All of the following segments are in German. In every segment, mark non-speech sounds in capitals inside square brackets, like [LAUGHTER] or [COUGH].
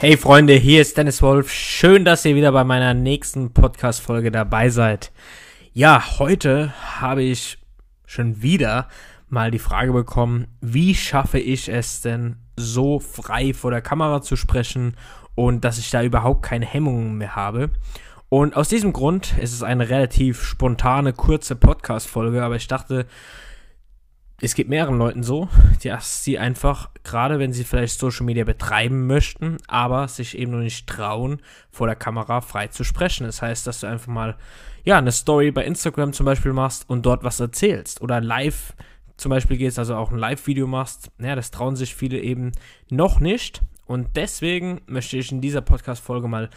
Hey Freunde, hier ist Dennis Wolf. Schön, dass ihr wieder bei meiner nächsten Podcast-Folge dabei seid. Ja, heute habe ich schon wieder mal die Frage bekommen, wie schaffe ich es denn so frei vor der Kamera zu sprechen und dass ich da überhaupt keine Hemmungen mehr habe. Und aus diesem Grund ist es eine relativ spontane, kurze Podcast-Folge, aber ich dachte, es geht mehreren Leuten so, dass sie einfach, gerade wenn sie vielleicht Social Media betreiben möchten, aber sich eben noch nicht trauen, vor der Kamera frei zu sprechen. Das heißt, dass du einfach mal, ja, eine Story bei Instagram zum Beispiel machst und dort was erzählst. Oder live zum Beispiel gehst, also auch ein Live-Video machst. Ja, das trauen sich viele eben noch nicht. Und deswegen möchte ich in dieser Podcast-Folge mal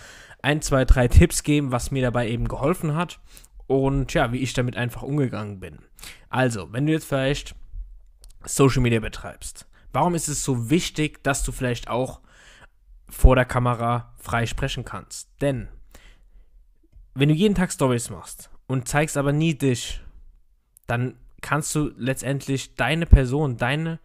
ein, zwei, drei Tipps geben, was mir dabei eben geholfen hat. Und ja, wie ich damit einfach umgegangen bin. Also, wenn du jetzt vielleicht Social Media betreibst, warum ist es so wichtig, dass du vielleicht auch vor der Kamera frei sprechen kannst? Denn wenn du jeden Tag Stories machst und zeigst aber nie dich, dann kannst du letztendlich deine Person, deine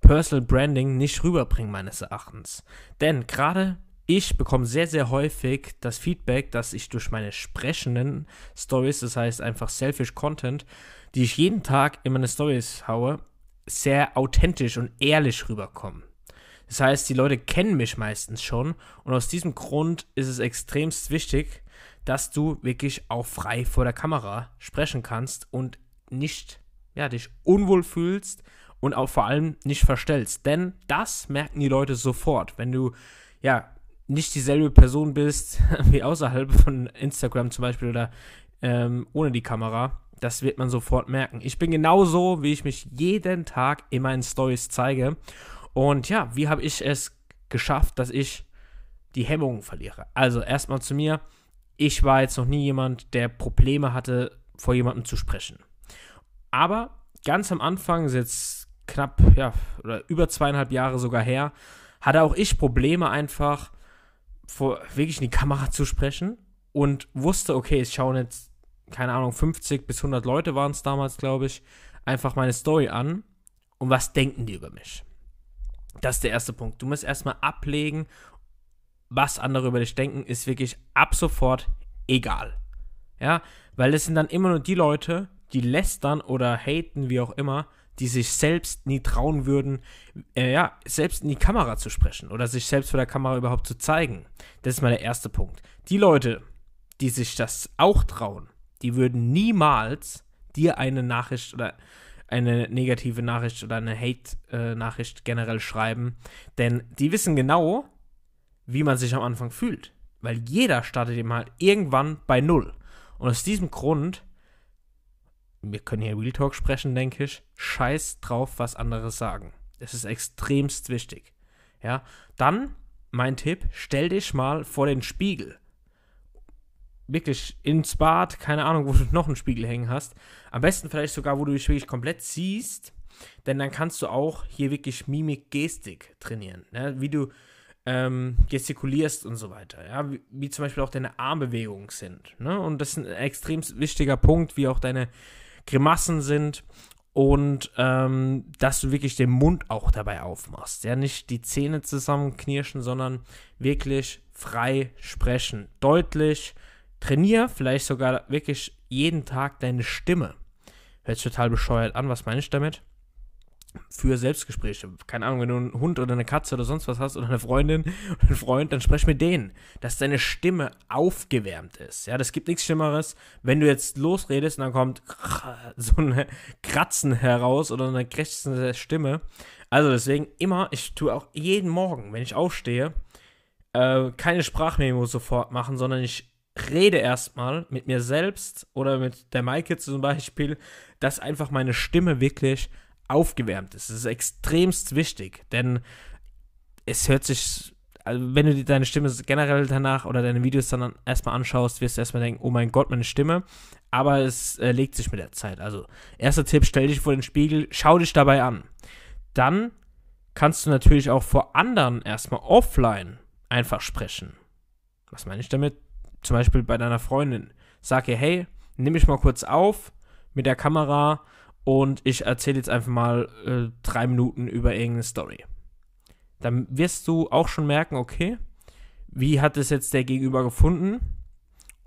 Personal Branding nicht rüberbringen, meines Erachtens. Denn gerade ich bekomme sehr, sehr häufig das Feedback, dass ich durch meine sprechenden Stories, das heißt einfach selfish Content, die ich jeden Tag in meine Stories haue, sehr authentisch und ehrlich rüberkommen. Das heißt, die Leute kennen mich meistens schon und aus diesem Grund ist es extremst wichtig, dass du wirklich auch frei vor der Kamera sprechen kannst und nicht ja, dich unwohl fühlst und auch vor allem nicht verstellst. Denn das merken die Leute sofort, wenn du ja nicht dieselbe Person bist [LAUGHS] wie außerhalb von Instagram zum Beispiel oder ähm, ohne die Kamera das wird man sofort merken. Ich bin genauso, wie ich mich jeden Tag in meinen Stories zeige. Und ja, wie habe ich es geschafft, dass ich die Hemmungen verliere? Also erstmal zu mir. Ich war jetzt noch nie jemand, der Probleme hatte, vor jemandem zu sprechen. Aber ganz am Anfang, ist jetzt knapp, ja, oder über zweieinhalb Jahre sogar her, hatte auch ich Probleme einfach, vor wirklich in die Kamera zu sprechen und wusste, okay, es schauen jetzt keine Ahnung, 50 bis 100 Leute waren es damals, glaube ich, einfach meine Story an und was denken die über mich? Das ist der erste Punkt. Du musst erstmal ablegen, was andere über dich denken, ist wirklich ab sofort egal. Ja, weil es sind dann immer nur die Leute, die lästern oder haten, wie auch immer, die sich selbst nie trauen würden, äh, ja, selbst in die Kamera zu sprechen oder sich selbst vor der Kamera überhaupt zu zeigen. Das ist mal der erste Punkt. Die Leute, die sich das auch trauen, die würden niemals dir eine Nachricht oder eine negative Nachricht oder eine Hate-Nachricht generell schreiben, denn die wissen genau, wie man sich am Anfang fühlt. Weil jeder startet eben halt irgendwann bei Null. Und aus diesem Grund, wir können hier Real Talk sprechen, denke ich, scheiß drauf, was andere sagen. Das ist extremst wichtig. Ja, dann mein Tipp, stell dich mal vor den Spiegel wirklich ins Bad, keine Ahnung, wo du noch einen Spiegel hängen hast. Am besten vielleicht sogar, wo du dich wirklich komplett siehst, denn dann kannst du auch hier wirklich Mimik, Gestik trainieren. Ne? Wie du ähm, gestikulierst und so weiter. Ja? Wie, wie, zum Beispiel auch deine Armbewegungen sind. Ne? Und das ist ein extrem wichtiger Punkt, wie auch deine Grimassen sind und ähm, dass du wirklich den Mund auch dabei aufmachst. Ja, nicht die Zähne zusammenknirschen, sondern wirklich frei sprechen. Deutlich, Trainier vielleicht sogar wirklich jeden Tag deine Stimme. Hört sich total bescheuert an, was meine ich damit? Für Selbstgespräche. Keine Ahnung, wenn du einen Hund oder eine Katze oder sonst was hast oder eine Freundin oder einen Freund, dann sprech mit denen, dass deine Stimme aufgewärmt ist. Ja, das gibt nichts Schlimmeres, wenn du jetzt losredest und dann kommt [LAUGHS] so ein Kratzen heraus oder eine krächzende Stimme. Also deswegen immer, ich tue auch jeden Morgen, wenn ich aufstehe, äh, keine Sprachmemo sofort machen, sondern ich rede erstmal mit mir selbst oder mit der Maike zum Beispiel, dass einfach meine Stimme wirklich aufgewärmt ist. Das ist extremst wichtig, denn es hört sich, also wenn du deine Stimme generell danach oder deine Videos dann erstmal anschaust, wirst du erstmal denken, oh mein Gott, meine Stimme. Aber es äh, legt sich mit der Zeit. Also, erster Tipp, stell dich vor den Spiegel, schau dich dabei an. Dann kannst du natürlich auch vor anderen erstmal offline einfach sprechen. Was meine ich damit? Zum Beispiel bei deiner Freundin, sag ihr, hey, nimm mich mal kurz auf mit der Kamera und ich erzähle jetzt einfach mal äh, drei Minuten über irgendeine Story. Dann wirst du auch schon merken, okay, wie hat es jetzt der Gegenüber gefunden?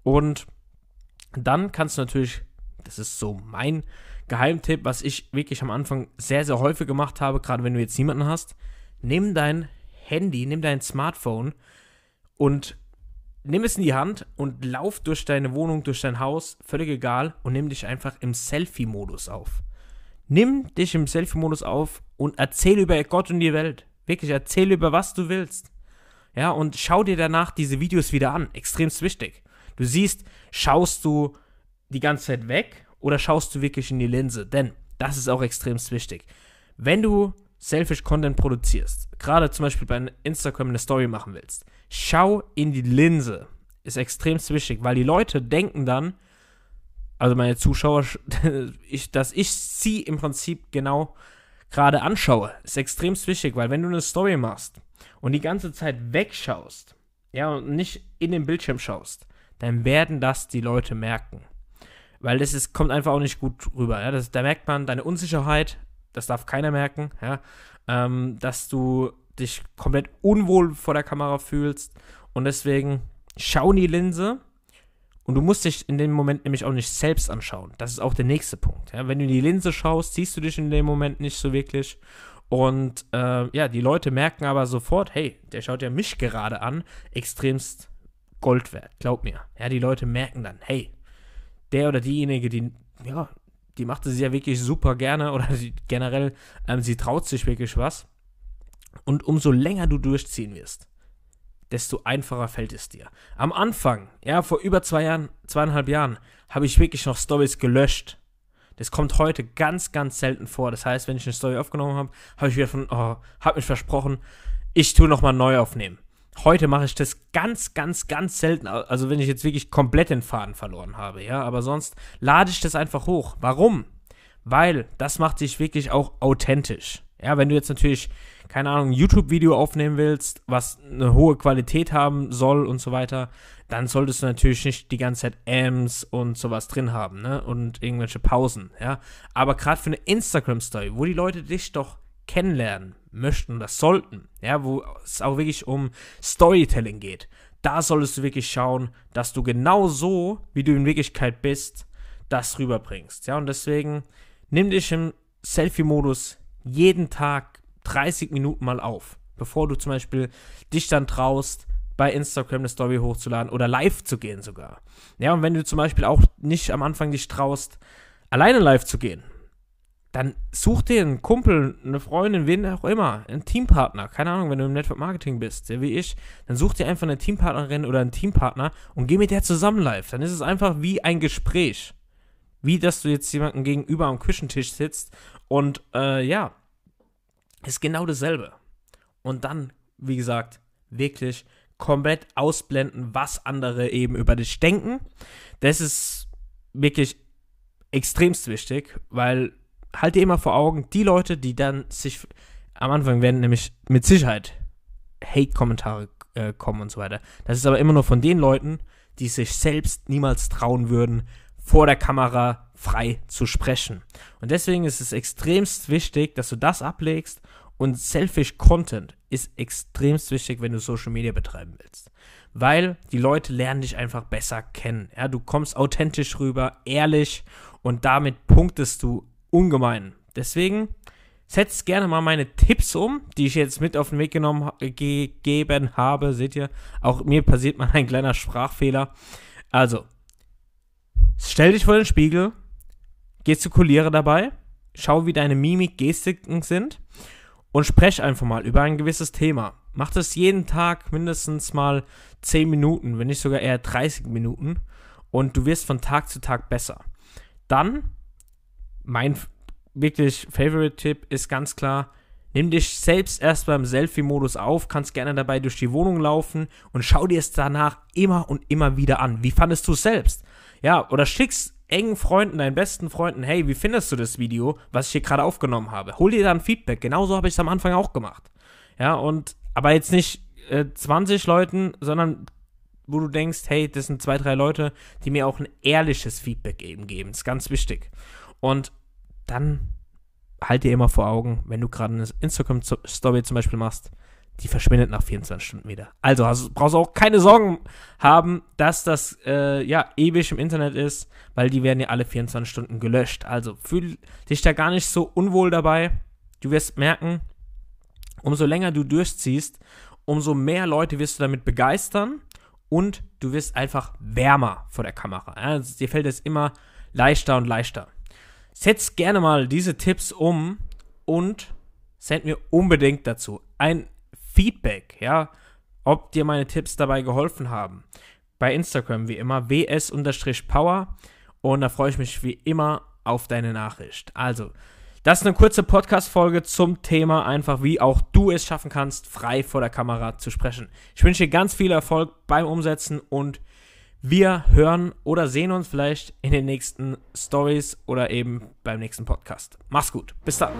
Und dann kannst du natürlich, das ist so mein Geheimtipp, was ich wirklich am Anfang sehr, sehr häufig gemacht habe, gerade wenn du jetzt niemanden hast, nimm dein Handy, nimm dein Smartphone und nimm es in die Hand und lauf durch deine Wohnung, durch dein Haus, völlig egal, und nimm dich einfach im Selfie-Modus auf. Nimm dich im Selfie-Modus auf und erzähl über Gott und die Welt. Wirklich, erzähl über was du willst. Ja, und schau dir danach diese Videos wieder an. Extremst wichtig. Du siehst, schaust du die ganze Zeit weg oder schaust du wirklich in die Linse? Denn das ist auch extremst wichtig. Wenn du Selfish Content produzierst, gerade zum Beispiel bei Instagram eine Story machen willst, schau in die Linse. Ist extremst wichtig, weil die Leute denken dann, also meine Zuschauer, [LAUGHS] ich, dass ich sie im Prinzip genau gerade anschaue, ist extremst wichtig, weil wenn du eine Story machst und die ganze Zeit wegschaust, ja, und nicht in den Bildschirm schaust, dann werden das die Leute merken. Weil das ist, kommt einfach auch nicht gut rüber. Ja? Das, da merkt man deine Unsicherheit, das darf keiner merken, ja? Ähm, dass du dich komplett unwohl vor der Kamera fühlst und deswegen schau in die Linse und du musst dich in dem Moment nämlich auch nicht selbst anschauen. Das ist auch der nächste Punkt. Ja? Wenn du in die Linse schaust, siehst du dich in dem Moment nicht so wirklich. Und äh, ja, die Leute merken aber sofort, hey, der schaut ja mich gerade an, extremst Gold wert, glaub mir. Ja, die Leute merken dann, hey, der oder diejenige, die, ja, die macht es ja wirklich super gerne oder sie, generell, ähm, sie traut sich wirklich was. Und umso länger du durchziehen wirst, desto einfacher fällt es dir. Am Anfang, ja, vor über zwei Jahren, zweieinhalb Jahren, habe ich wirklich noch Stories gelöscht. Das kommt heute ganz, ganz selten vor. Das heißt, wenn ich eine Story aufgenommen habe, habe ich wieder von, oh, habe mich versprochen, ich tue nochmal neu aufnehmen. Heute mache ich das ganz, ganz, ganz selten. Also wenn ich jetzt wirklich komplett den Faden verloren habe, ja. Aber sonst lade ich das einfach hoch. Warum? Weil das macht dich wirklich auch authentisch. Ja, wenn du jetzt natürlich keine Ahnung, ein YouTube-Video aufnehmen willst, was eine hohe Qualität haben soll und so weiter, dann solltest du natürlich nicht die ganze Zeit Ams und sowas drin haben, ne? Und irgendwelche Pausen, ja. Aber gerade für eine Instagram-Story, wo die Leute dich doch kennenlernen möchten oder sollten, ja, wo es auch wirklich um Storytelling geht, da solltest du wirklich schauen, dass du genau so, wie du in Wirklichkeit bist, das rüberbringst, ja. Und deswegen nimm dich im Selfie-Modus jeden Tag 30 Minuten mal auf, bevor du zum Beispiel dich dann traust, bei Instagram eine Story hochzuladen oder live zu gehen sogar. Ja, und wenn du zum Beispiel auch nicht am Anfang dich traust, alleine live zu gehen, dann such dir einen Kumpel, eine Freundin, wen auch immer, einen Teampartner. Keine Ahnung, wenn du im Network Marketing bist, ja, wie ich, dann such dir einfach eine Teampartnerin oder einen Teampartner und geh mit der zusammen live. Dann ist es einfach wie ein Gespräch. Wie, dass du jetzt jemanden gegenüber am Küchentisch sitzt und, äh, ja, ist genau dasselbe. Und dann, wie gesagt, wirklich komplett ausblenden, was andere eben über dich denken. Das ist wirklich extremst wichtig, weil halt dir immer vor Augen, die Leute, die dann sich am Anfang werden nämlich mit Sicherheit Hate-Kommentare äh, kommen und so weiter. Das ist aber immer nur von den Leuten, die sich selbst niemals trauen würden, vor der Kamera frei zu sprechen. Und deswegen ist es extremst wichtig, dass du das ablegst und Selfish Content ist extremst wichtig, wenn du Social Media betreiben willst. Weil die Leute lernen dich einfach besser kennen. Ja, du kommst authentisch rüber, ehrlich und damit punktest du ungemein. Deswegen setzt gerne mal meine Tipps um, die ich jetzt mit auf den Weg genommen gegeben habe. Seht ihr, auch mir passiert mal ein kleiner Sprachfehler. Also, stell dich vor den Spiegel, gestikuliere dabei, schau, wie deine Mimik, Gestiken sind und sprech einfach mal über ein gewisses Thema. Mach das jeden Tag mindestens mal 10 Minuten, wenn nicht sogar eher 30 Minuten und du wirst von Tag zu Tag besser. Dann, mein wirklich Favorite-Tipp ist ganz klar, nimm dich selbst erst beim Selfie-Modus auf, kannst gerne dabei durch die Wohnung laufen und schau dir es danach immer und immer wieder an. Wie fandest du es selbst? Ja, oder schickst engen Freunden, deinen besten Freunden, hey, wie findest du das Video, was ich hier gerade aufgenommen habe? Hol dir dann Feedback. Genauso habe ich es am Anfang auch gemacht. Ja, und aber jetzt nicht äh, 20 Leuten, sondern wo du denkst, hey, das sind zwei, drei Leute, die mir auch ein ehrliches Feedback eben geben. Das ist ganz wichtig. Und dann halt dir immer vor Augen, wenn du gerade eine Instagram-Story zum Beispiel machst, die verschwindet nach 24 Stunden wieder. Also hast, brauchst auch keine Sorgen haben, dass das äh, ja ewig im Internet ist, weil die werden ja alle 24 Stunden gelöscht. Also fühl dich da gar nicht so unwohl dabei. Du wirst merken, umso länger du durchziehst, umso mehr Leute wirst du damit begeistern und du wirst einfach wärmer vor der Kamera. Also dir fällt es immer leichter und leichter. Setz gerne mal diese Tipps um und send mir unbedingt dazu ein Feedback, ja, ob dir meine Tipps dabei geholfen haben. Bei Instagram wie immer ws-power und da freue ich mich wie immer auf deine Nachricht. Also, das ist eine kurze Podcast-Folge zum Thema, einfach wie auch du es schaffen kannst, frei vor der Kamera zu sprechen. Ich wünsche dir ganz viel Erfolg beim Umsetzen und wir hören oder sehen uns vielleicht in den nächsten Stories oder eben beim nächsten Podcast. Mach's gut. Bis dann.